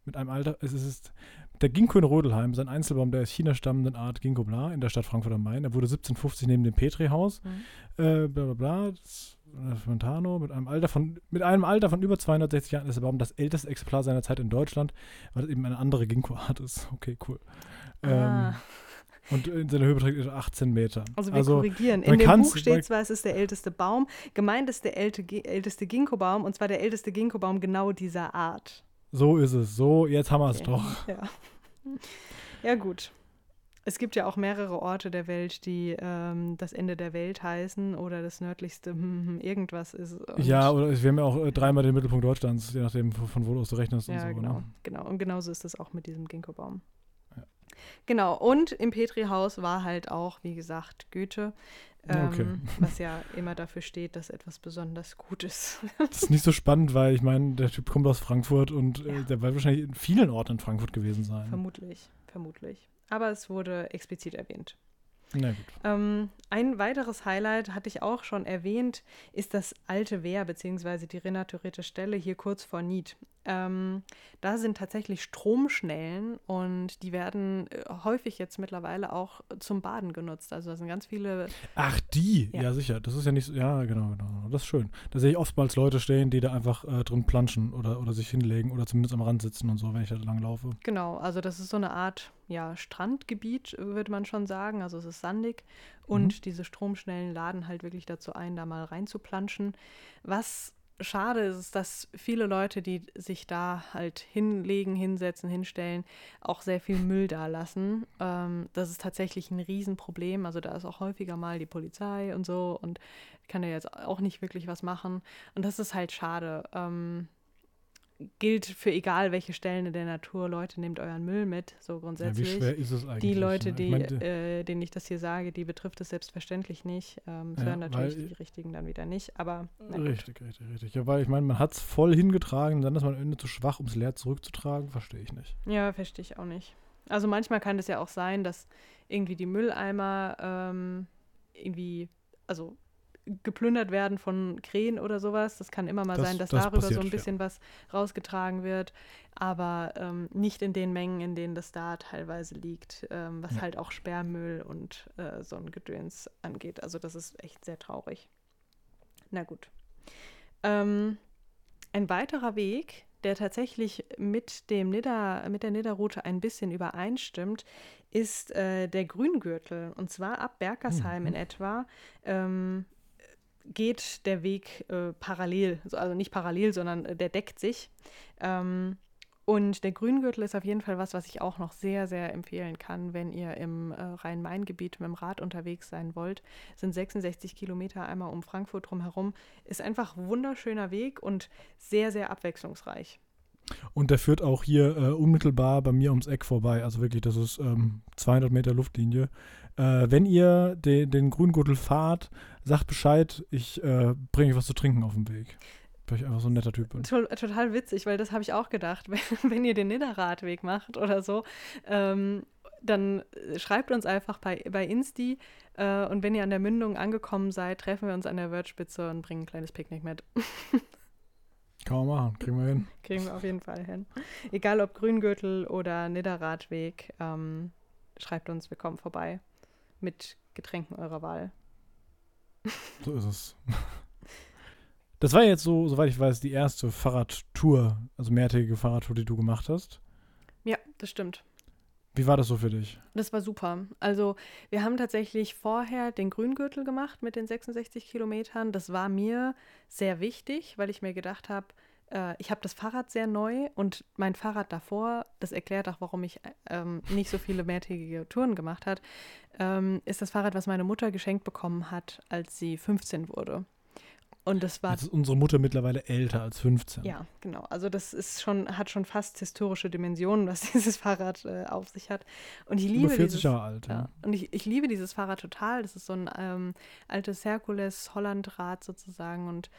Mit einem Alter, es ist der Ginkgo in Rödelheim, sein Einzelbaum der aus China stammenden Art Ginkgo bla in der Stadt Frankfurt am Main. Er wurde 1750 neben dem Petri-Haus, Mhm. äh, bla bla bla, das, Fontano, mit einem Alter von mit einem Alter von über 260 Jahren ist der Baum das älteste Exemplar seiner Zeit in Deutschland, weil es eben eine andere Ginkgo-Art ist. Okay, cool. Ah. Ähm, und in seiner Höhe beträgt er 18 Meter. Also wir korrigieren. man In dem Buch steht zwar, es ist der älteste Baum, gemeint ist der älte, älteste Ginkgo-Baum und zwar der älteste Ginkgo-Baum genau dieser Art. So ist es. So, jetzt haben wir es Okay. doch. Ja. ja, gut. Es gibt ja auch mehrere Orte der Welt, die ähm, das Ende der Welt heißen oder das nördlichste hm, hm, irgendwas ist. Ja, oder wir haben ja auch äh, dreimal den Mittelpunkt Deutschlands, je nachdem, von wo aus du rechnest Ja, und so. genau, Ne? genau. Und genauso ist es auch mit diesem Ginkgo-Baum. Ja. Genau, und im Petri-Haus war halt auch, wie gesagt, Goethe, ähm, Okay. was ja immer dafür steht, dass etwas besonders gut ist. Das ist nicht so spannend, weil ich meine, der Typ kommt aus Frankfurt und äh, Ja. der wird wahrscheinlich in vielen Orten in Frankfurt gewesen sein. vermutlich, vermutlich. Aber es wurde explizit erwähnt. Na gut. Ähm, ein weiteres Highlight hatte ich auch schon erwähnt, ist das alte Wehr bzw. die renaturierte Stelle hier kurz vor Nied. Ähm, da sind tatsächlich Stromschnellen und die werden äh, häufig jetzt mittlerweile auch zum Baden genutzt. Also da sind ganz viele. Ach, die? Ja, Ja. sicher. Das ist ja nicht so. Ja, genau, genau. Das ist schön. Da sehe ich oftmals Leute stehen, die da einfach äh, drin planschen oder, oder sich hinlegen oder zumindest am Rand sitzen und so, wenn ich da lang laufe. Genau, also das ist so eine Art ja, Strandgebiet, würde man schon sagen. Also es ist sandig und diese Stromschnellen laden halt wirklich dazu ein, da mal reinzuplanschen. Was schade ist, ist, dass viele Leute, die sich da halt hinlegen, hinsetzen, hinstellen, auch sehr viel Müll da lassen. Ähm, das ist tatsächlich ein Riesenproblem. Also da ist auch häufiger mal die Polizei und so und kann ja jetzt auch nicht wirklich was machen. Und das ist halt schade. Ähm, gilt für egal welche Stellen in der Natur. Leute, nehmt euren Müll mit, so Ja, wie grundsätzlich. schwer ist es eigentlich? die Leute, ne? die, Ich mein, äh, denen ich das hier sage, die betrifft es selbstverständlich nicht. Ähm, Ja, hören natürlich die richtigen dann wieder nicht, aber na gut. Richtig, richtig, richtig. Ja, weil ich meine, man hat es voll hingetragen, dann ist man am Ende zu schwach, um es leer zurückzutragen, verstehe ich nicht. Ja, verstehe ich auch nicht. Also manchmal kann es ja auch sein, dass irgendwie die Mülleimer ähm, irgendwie, also geplündert werden von Krähen oder sowas. Das kann immer mal Das- sein, dass das darüber so passiert, ein ja. bisschen was rausgetragen wird, aber ähm, nicht in den Mengen, in denen das da teilweise liegt, ähm, was Ja. halt auch Sperrmüll und äh, so ein Gedöns angeht. Also das ist echt sehr traurig. Na gut. Ähm, ein weiterer Weg, der tatsächlich mit, dem Nidda, mit der Nidda-Route ein bisschen übereinstimmt, ist äh, der Grüngürtel. Und zwar ab Berkersheim in etwa ähm, geht der Weg äh, parallel, so- also nicht parallel, sondern äh, der deckt sich. Ähm, und der Grüngürtel ist auf jeden Fall was, was ich auch noch sehr, sehr empfehlen kann, wenn ihr im äh, Rhein-Main-Gebiet mit dem Rad unterwegs sein wollt. Sind 66 Kilometer einmal um Frankfurt drumherum. Ist einfach ein wunderschöner Weg und sehr, sehr abwechslungsreich. Und der führt auch hier äh, unmittelbar bei mir ums Eck vorbei. Also wirklich, das ist ähm, 200 Meter Luftlinie. Äh, wenn ihr de den Grüngürtel fahrt, sagt Bescheid, ich äh, bringe euch was zu trinken auf dem Weg. Weil ich einfach so ein netter Typ bin. To total witzig, weil das habe ich auch gedacht. Wenn, wenn ihr den Nidderradweg macht oder so, ähm, dann äh, schreibt uns einfach bei, bei Insti äh, und wenn ihr an der Mündung angekommen seid, treffen wir uns an der Wörthspitze und bringen ein kleines Picknick mit. Kann man machen, kriegen wir hin. Kriegen wir auf jeden Fall hin. Egal ob Grüngürtel oder Nidderradweg, ähm, schreibt uns, wir kommen vorbei mit Getränken eurer Wahl. So ist es. Das war jetzt so, soweit ich weiß, die erste Fahrradtour, also mehrtägige Fahrradtour, die du gemacht hast. Ja, das stimmt. Wie war das so für dich? Das war super. Also wir haben tatsächlich vorher den Grüngürtel gemacht mit den 66 Kilometern. Das war mir sehr wichtig, weil ich mir gedacht habe, äh, ich habe das Fahrrad sehr neu und mein Fahrrad davor, das erklärt auch, warum ich ähm, nicht so viele mehrtägige Touren gemacht hat, ähm, ist das Fahrrad, was meine Mutter geschenkt bekommen hat, als sie 15 wurde. Und das war Jetzt ist unsere Mutter mittlerweile älter als 15. ja, genau. Also das ist schon, hat schon fast historische Dimensionen, was dieses Fahrrad äh, auf sich hat. Und ich liebe Über 40 dieses, Jahre alt. ja. Ja. Und ich, ich liebe dieses Fahrrad total. Das ist so ein ähm, altes Herkules-Hollandrad sozusagen und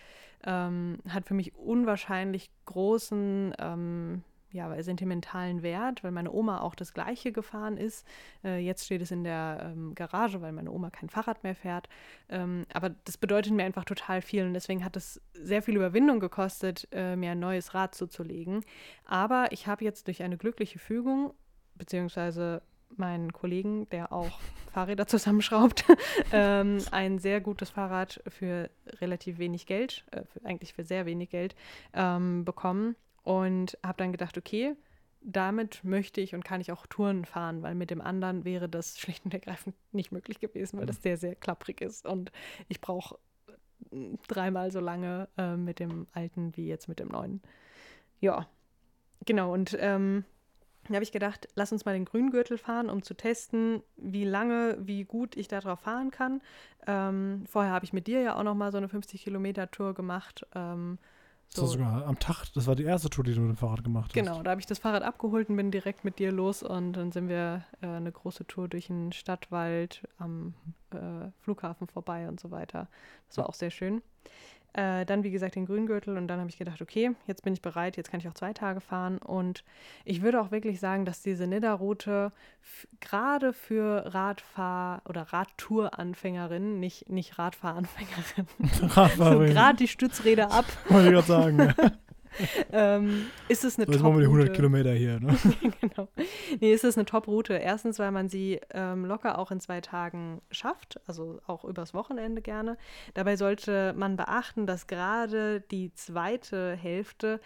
ähm, hat für mich unwahrscheinlich großen ähm, ja, sentimentalen Wert, weil meine Oma auch das gleiche gefahren ist. Äh, jetzt steht es in der ähm, Garage, weil meine Oma kein Fahrrad mehr fährt. Ähm, aber das bedeutet mir einfach total viel und deswegen hat es sehr viel Überwindung gekostet, äh, mir ein neues Rad zuzulegen. Aber ich habe jetzt durch eine glückliche Fügung, beziehungsweise meinen Kollegen, der auch Fahrräder zusammenschraubt, ähm, ein sehr gutes Fahrrad für relativ wenig Geld, äh, für, eigentlich für sehr wenig Geld, ähm, bekommen und habe dann gedacht, okay, damit möchte ich und kann ich auch Touren fahren, weil mit dem anderen wäre das schlicht und ergreifend nicht möglich gewesen, weil das sehr, sehr klapprig ist und ich brauche äh, dreimal so lange äh, mit dem alten wie jetzt mit dem neuen. Ja, genau und ähm, dann habe ich gedacht, lass uns mal den Grüngürtel fahren, um zu testen, wie lange, wie gut ich darauf fahren kann. Ähm, vorher habe ich mit dir ja auch noch mal so eine 50 Kilometer Tour gemacht. Ähm, Das war sogar am Tag, das war die erste Tour, die du mit dem Fahrrad gemacht hast. Genau, da habe ich das Fahrrad abgeholt und bin direkt mit dir los und dann sind wir äh, eine große Tour durch den Stadtwald am äh, Flughafen vorbei und so weiter. Das war auch sehr schön. Äh, dann, wie gesagt, den Grüngürtel und dann habe ich gedacht, okay, jetzt bin ich bereit, jetzt kann ich auch zwei Tage fahren. Und ich würde auch wirklich sagen, dass diese Nidda-Route gerade für Radfahr- oder Radtour-Anfängerinnen, nicht, nicht Radfahranfängerinnen, Radfahrerin, gerade die Stützräder ab, wollte ich gerade sagen. ja. ähm, ist es eine So, jetzt machen wir die 100 Top-Route. Kilometer hier. Ne? genau. Nee, ist es eine Top-Route. Erstens, weil man sie ähm, locker auch in zwei Tagen schafft, also auch übers Wochenende gerne. Dabei sollte man beachten, dass gerade die zweite Hälfte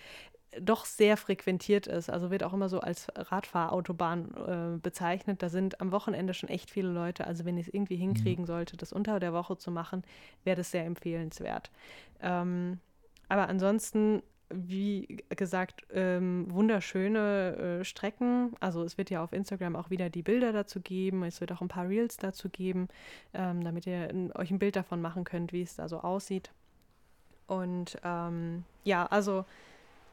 doch sehr frequentiert ist. Also wird auch immer so als Radfahrautobahn äh, bezeichnet. Da sind am Wochenende schon echt viele Leute. Also wenn ich es irgendwie hinkriegen sollte, das unter der Woche zu machen, wäre das sehr empfehlenswert. Ähm, aber ansonsten, wie gesagt, ähm, wunderschöne äh, Strecken. Also es wird ja auf Instagram auch wieder die Bilder dazu geben. Es wird auch ein paar Reels dazu geben, ähm, damit ihr n- euch ein Bild davon machen könnt, wie es da so aussieht. Und ähm, ja, also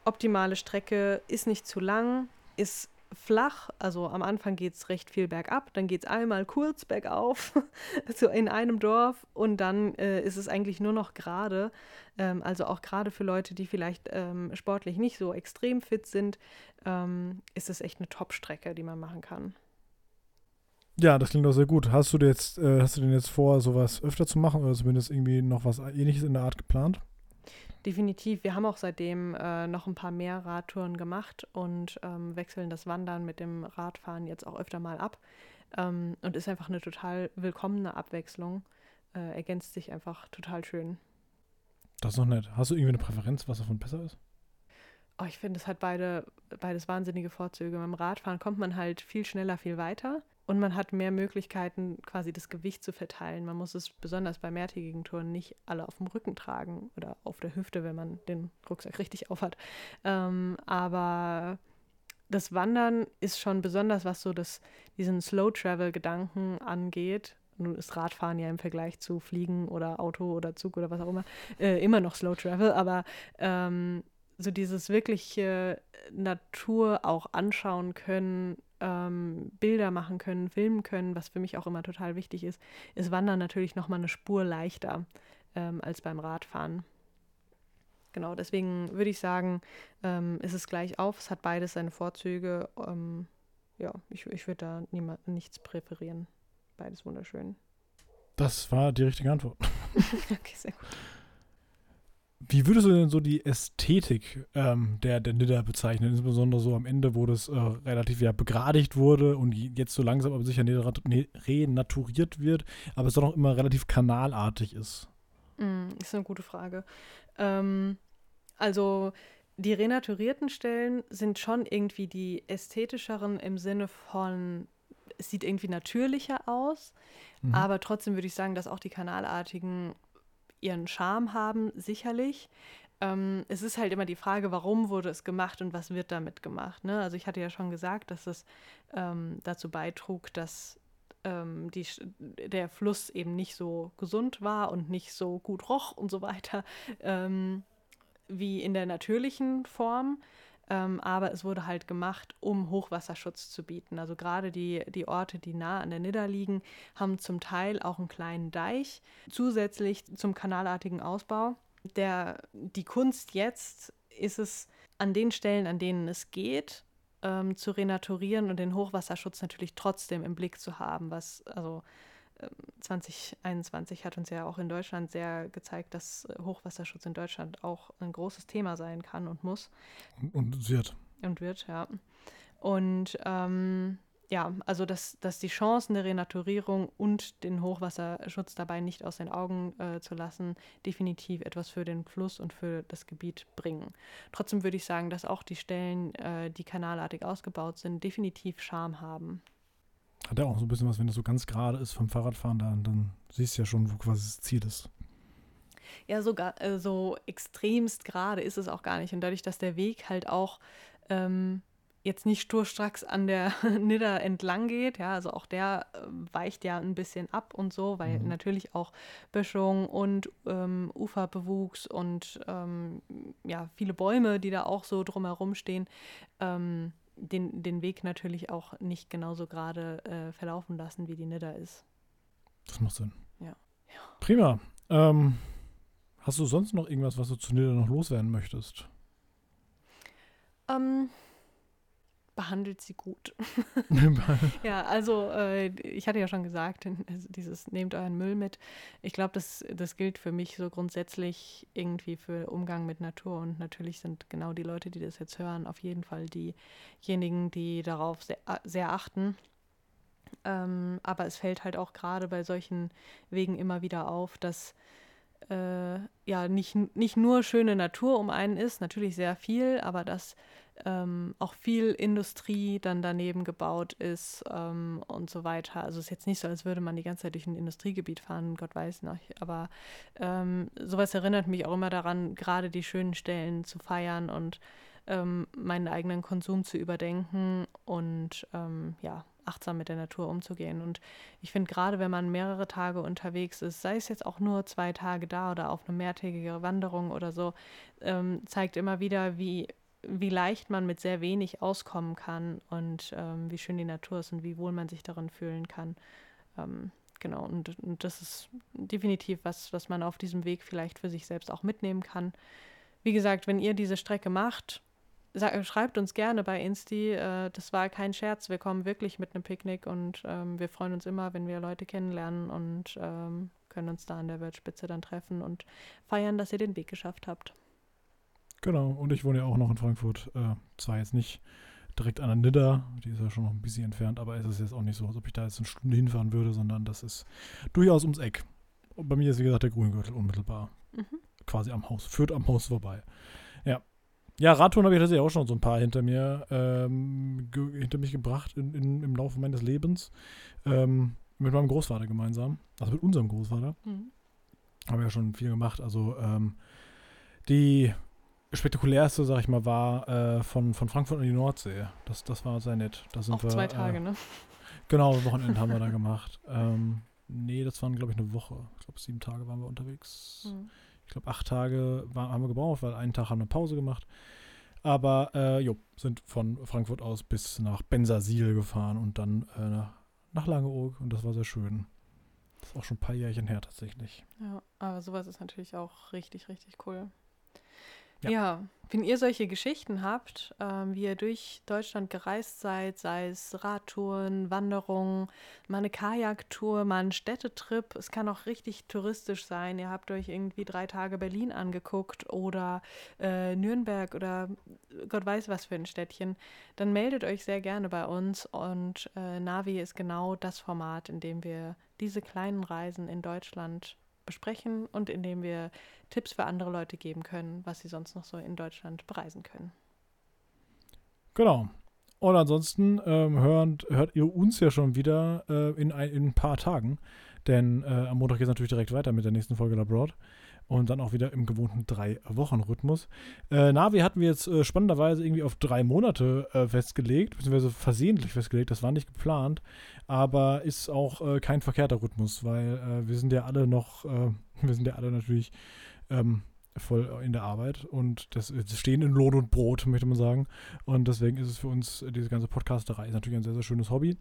optimale Strecke ist nicht zu lang, ist flach. Also am Anfang geht es recht viel bergab, dann geht es einmal kurz bergauf so in einem Dorf und dann äh, ist es eigentlich nur noch gerade. Ähm, also auch gerade für Leute, die vielleicht ähm, sportlich nicht so extrem fit sind, ähm, ist es echt eine Top-Strecke, die man machen kann. Ja, das klingt doch sehr gut. Hast du dir jetzt, äh, hast du denn jetzt vor, sowas öfter zu machen oder zumindest irgendwie noch was ähnliches in der Art geplant? Definitiv. Wir haben auch seitdem äh, noch ein paar mehr Radtouren gemacht und ähm, wechseln das Wandern mit dem Radfahren jetzt auch öfter mal ab. Ähm, und ist einfach eine total willkommene Abwechslung. Äh, ergänzt sich einfach total schön. Das ist doch nett. Hast du irgendwie eine Präferenz, was davon besser ist? Oh, ich finde, es hat beide, beides wahnsinnige Vorzüge. Beim Radfahren kommt man halt viel schneller, viel weiter und man hat mehr Möglichkeiten, quasi das Gewicht zu verteilen. Man muss es besonders bei mehrtägigen Touren nicht alle auf dem Rücken tragen oder auf der Hüfte, wenn man den Rucksack richtig aufhat. Ähm, aber das Wandern ist schon besonders, was so das, diesen Slow-Travel-Gedanken angeht. Nun ist Radfahren ja im Vergleich zu Fliegen oder Auto oder Zug oder was auch immer äh, immer noch Slow-Travel, aber ähm, so dieses wirkliche Natur auch anschauen können, ähm, Bilder machen können, filmen können, was für mich auch immer total wichtig ist, ist Wandern natürlich nochmal eine Spur leichter ähm, als beim Radfahren. Genau, deswegen würde ich sagen, ähm, ist es gleich auf. Es hat beides seine Vorzüge. Ähm, ja, ich, ich würde da niema- nichts präferieren. Beides wunderschön. Das war die richtige Antwort. okay, sehr gut. Wie würdest du denn so die Ästhetik ähm, der, der Nidda bezeichnen? Insbesondere so am Ende, wo das äh, relativ ja begradigt wurde und jetzt so langsam aber sicher ne- renaturiert wird, aber es doch noch immer relativ kanalartig ist. Mm, ist eine gute Frage. Ähm, also die renaturierten Stellen sind schon irgendwie die ästhetischeren im Sinne von, es sieht irgendwie natürlicher aus, Mhm. aber trotzdem würde ich sagen, dass auch die kanalartigen ihren Charme haben, sicherlich. Ähm, es ist halt immer die Frage, warum wurde es gemacht und was wird damit gemacht. Ne? Also ich hatte ja schon gesagt, dass es ähm, dazu beitrug, dass ähm, die, der Fluss eben nicht so gesund war und nicht so gut roch und so weiter ähm, wie in der natürlichen Form. Ähm, aber es wurde halt gemacht, um Hochwasserschutz zu bieten. Also gerade die, die Orte, die nah an der Nidda liegen, haben zum Teil auch einen kleinen Deich zusätzlich zum kanalartigen Ausbau. Der, die Kunst jetzt ist es, an den Stellen, an denen es geht, ähm, zu renaturieren und den Hochwasserschutz natürlich trotzdem im Blick zu haben, was also 2021 hat uns ja auch in Deutschland sehr gezeigt, dass äh, Hochwasserschutz in Deutschland auch ein großes Thema sein kann und muss Und, wird. und wird, ja. Und ähm, ja, also dass, dass die Chancen der Renaturierung und den Hochwasserschutz dabei nicht aus den Augen äh, zu lassen, definitiv etwas für den Fluss und für das Gebiet bringen. Trotzdem würde ich sagen, dass auch die Stellen, äh, die kanalartig ausgebaut sind, definitiv Charme haben. Hat ja auch so ein bisschen was, wenn das so ganz gerade ist vom Fahrradfahren, dann, dann siehst du ja schon, wo quasi das Ziel ist. Ja, sogar äh, so extremst gerade ist es auch gar nicht. Und dadurch, dass der Weg halt auch ähm, jetzt nicht sturstracks an der Nidda entlang geht, ja, also auch der äh, weicht ja ein bisschen ab und so, weil Mhm. natürlich auch Böschung und ähm, Uferbewuchs und ähm, ja, viele Bäume, die da auch so drumherum stehen, ähm, den, den Weg natürlich auch nicht genauso gerade äh, verlaufen lassen, wie die Nidda ist. Das macht Sinn. Ja. Prima. Ähm, hast du sonst noch irgendwas, was du zu Nidda noch loswerden möchtest? Ähm, behandelt sie gut. ja, also äh, ich hatte ja schon gesagt, also dieses nehmt euren Müll mit. Ich glaube, das, das gilt für mich so grundsätzlich irgendwie für Umgang mit Natur. Und natürlich sind genau die Leute, die das jetzt hören, auf jeden Fall diejenigen, die darauf sehr, sehr achten. Ähm, aber es fällt halt auch gerade bei solchen Wegen immer wieder auf, dass äh, ja nicht, nicht nur schöne Natur um einen ist, natürlich sehr viel, aber dass ähm, auch viel Industrie dann daneben gebaut ist ähm, und so weiter. Also es ist jetzt nicht so, als würde man die ganze Zeit durch ein Industriegebiet fahren, Gott weiß noch. Aber ähm, sowas erinnert mich auch immer daran, gerade die schönen Stellen zu feiern und ähm, meinen eigenen Konsum zu überdenken und ähm, ja, achtsam mit der Natur umzugehen. Und ich finde, gerade wenn man mehrere Tage unterwegs ist, sei es jetzt auch nur zwei Tage da oder auf eine mehrtägige Wanderung oder so, ähm, zeigt immer wieder, wie, wie leicht man mit sehr wenig auskommen kann und ähm, wie schön die Natur ist und wie wohl man sich darin fühlen kann. Ähm, genau, und, und, das ist definitiv was, was man auf diesem Weg vielleicht für sich selbst auch mitnehmen kann. Wie gesagt, wenn ihr diese Strecke macht, schreibt uns gerne bei Insti. Äh, das war kein Scherz. Wir kommen wirklich mit einem Picknick und ähm, wir freuen uns immer, wenn wir Leute kennenlernen und ähm, können uns da an der Weltspitze dann treffen und feiern, dass ihr den Weg geschafft habt. Genau, und ich wohne ja auch noch in Frankfurt. Äh, zwar jetzt nicht direkt an der Nidda, die ist ja schon noch ein bisschen entfernt, aber es ist jetzt auch nicht so, als ob ich da jetzt eine Stunde hinfahren würde, sondern das ist durchaus ums Eck. Und bei mir ist, wie gesagt, der Grüngürtel unmittelbar. Mhm. Quasi am Haus, führt am Haus vorbei. Ja, ja, Radtouren habe ich tatsächlich auch schon so ein paar hinter mir, ähm, hinter mich gebracht in, in, im Laufe meines Lebens. Ähm, mit meinem Großvater gemeinsam. Also mit unserem Großvater. Mhm. Haben wir ja schon viel gemacht. Also ähm, die spektakulärste, sag ich mal, war äh, von, von Frankfurt an die Nordsee. Das, das war sehr nett. Da sind Auch wir, zwei Tage, äh, ne? Genau, Wochenende haben wir da gemacht. Ähm, nee, das waren, glaube ich, eine Woche. Ich glaube, sieben Tage waren wir unterwegs. Mhm. Ich glaube, acht Tage war, haben wir gebraucht, weil einen Tag haben wir Pause gemacht. Aber äh, jo, sind von Frankfurt aus bis nach Bensasil gefahren und dann äh, nach, nach Langeoog und das war sehr schön. Das ist auch schon ein paar Jährchen her tatsächlich. Ja, aber sowas ist natürlich auch richtig, richtig cool. Ja. ja. wenn ihr solche Geschichten habt, ähm, wie ihr durch Deutschland gereist seid, sei es Radtouren, Wanderungen, mal eine Kajaktour, mal ein Städtetrip, es kann auch richtig touristisch sein. Ihr habt euch irgendwie drei Tage Berlin angeguckt oder äh, Nürnberg oder Gott weiß was für ein Städtchen, dann meldet euch sehr gerne bei uns und äh, Navi ist genau das Format, in dem wir diese kleinen Reisen in Deutschland besprechen und indem wir Tipps für andere Leute geben können, was sie sonst noch so in Deutschland bereisen können. Genau. Und ansonsten ähm, hört, hört ihr uns ja schon wieder äh, in, ein, in ein paar Tagen. Denn äh, am Montag geht es natürlich direkt weiter mit der nächsten Folge Labroad und dann auch wieder im gewohnten Drei-Wochen-Rhythmus. Äh, Navi hatten wir jetzt äh, spannenderweise irgendwie auf drei Monate äh, festgelegt, beziehungsweise versehentlich festgelegt, das war nicht geplant, aber ist auch äh, kein verkehrter Rhythmus, weil äh, wir sind ja alle noch, äh, wir sind ja alle natürlich ähm, voll in der Arbeit und das, das, stehen in Lohn und Brot, möchte man sagen. Und deswegen ist es für uns, diese ganze Podcasterei ist natürlich ein sehr, sehr schönes Hobby.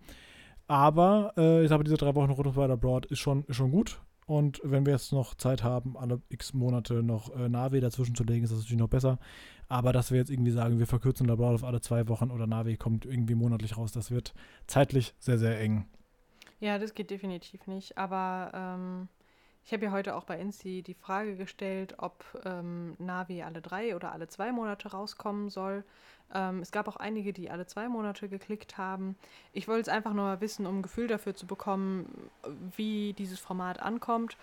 Aber äh, ich glaube, diese drei Wochen Rhythmus bei der Broad ist schon, ist schon gut. Und wenn wir jetzt noch Zeit haben, alle x Monate noch äh, Navi dazwischen zu legen, ist das natürlich noch besser. Aber dass wir jetzt irgendwie sagen, wir verkürzen Labral auf alle zwei Wochen oder Navi kommt irgendwie monatlich raus, das wird zeitlich sehr, sehr eng. Ja, das geht definitiv nicht. Aber ähm, ich habe ja heute auch bei Insti die Frage gestellt, ob ähm, Navi alle drei oder alle zwei Monate rauskommen soll. Ähm, es gab auch einige, die alle zwei Monate geklickt haben. Ich wollte es einfach nur mal wissen, um ein Gefühl dafür zu bekommen, wie dieses Format ankommt.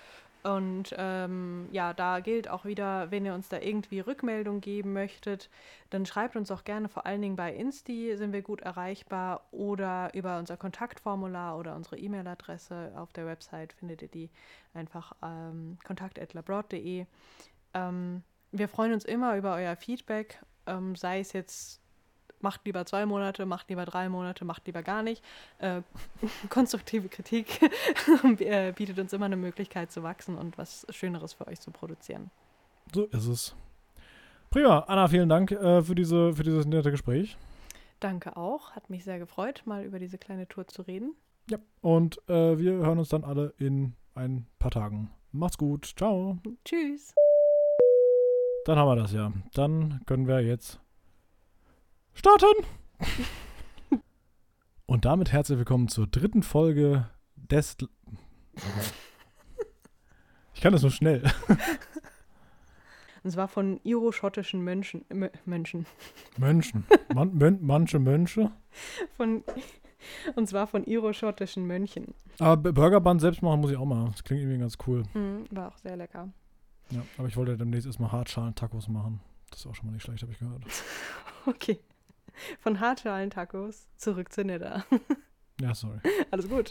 Und ähm, ja, da gilt auch wieder, wenn ihr uns da irgendwie Rückmeldung geben möchtet, dann schreibt uns auch gerne, vor allen Dingen bei Insti sind wir gut erreichbar oder über unser Kontaktformular oder unsere E-Mail-Adresse auf der Website findet ihr die einfach ähm, kontakt.labroad.de. Ähm, wir freuen uns immer über euer Feedback ähm, sei es jetzt, macht lieber zwei Monate, macht lieber drei Monate, macht lieber gar nicht. Äh, konstruktive Kritik äh, bietet uns immer eine Möglichkeit zu wachsen und was Schöneres für euch zu produzieren. So ist es. Prima. Anna, vielen Dank äh, für, diese, für dieses nette Gespräch. Danke auch. Hat mich sehr gefreut, mal über diese kleine Tour zu reden. Ja, und äh, wir hören uns dann alle in ein paar Tagen. Macht's gut. Ciao. Tschüss. Dann haben wir das ja. Dann können wir jetzt starten. Und damit herzlich willkommen zur dritten Folge des. Ich kann das nur schnell. Und zwar von iroschottischen Mönchen. Mö- Mönchen. Mönchen. Man, Mön, manche Mönche. Von, und zwar von iroschottischen Mönchen. Aber Burgerband selbst machen muss ich auch mal. Das klingt irgendwie ganz cool. Mhm, war auch sehr lecker. Ja, aber ich wollte demnächst erstmal Hartschalen-Tacos machen. Das ist auch schon mal nicht schlecht, habe ich gehört. Okay. Von Hartschalen-Tacos zurück zu Nidda. Ja, sorry. Alles gut.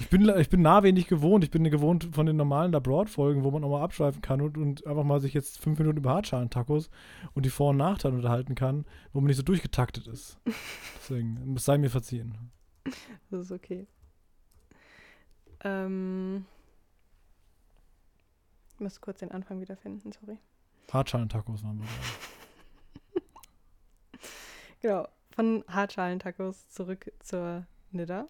Ich bin, ich bin nah wenig gewohnt. Ich bin gewohnt von den normalen Labroad-Folgen, wo man auch mal abschweifen kann und, und einfach mal sich jetzt fünf Minuten über Hartschalen-Tacos und die Vor- und Nachteile unterhalten kann, wo man nicht so durchgetaktet ist. Deswegen, es sei mir verziehen. Das ist okay. Ähm, ich muss kurz den Anfang wiederfinden, sorry. Hartschalen-Tacos waren wir. Genau, von Hartschalen-Tacos zurück zur Nidda.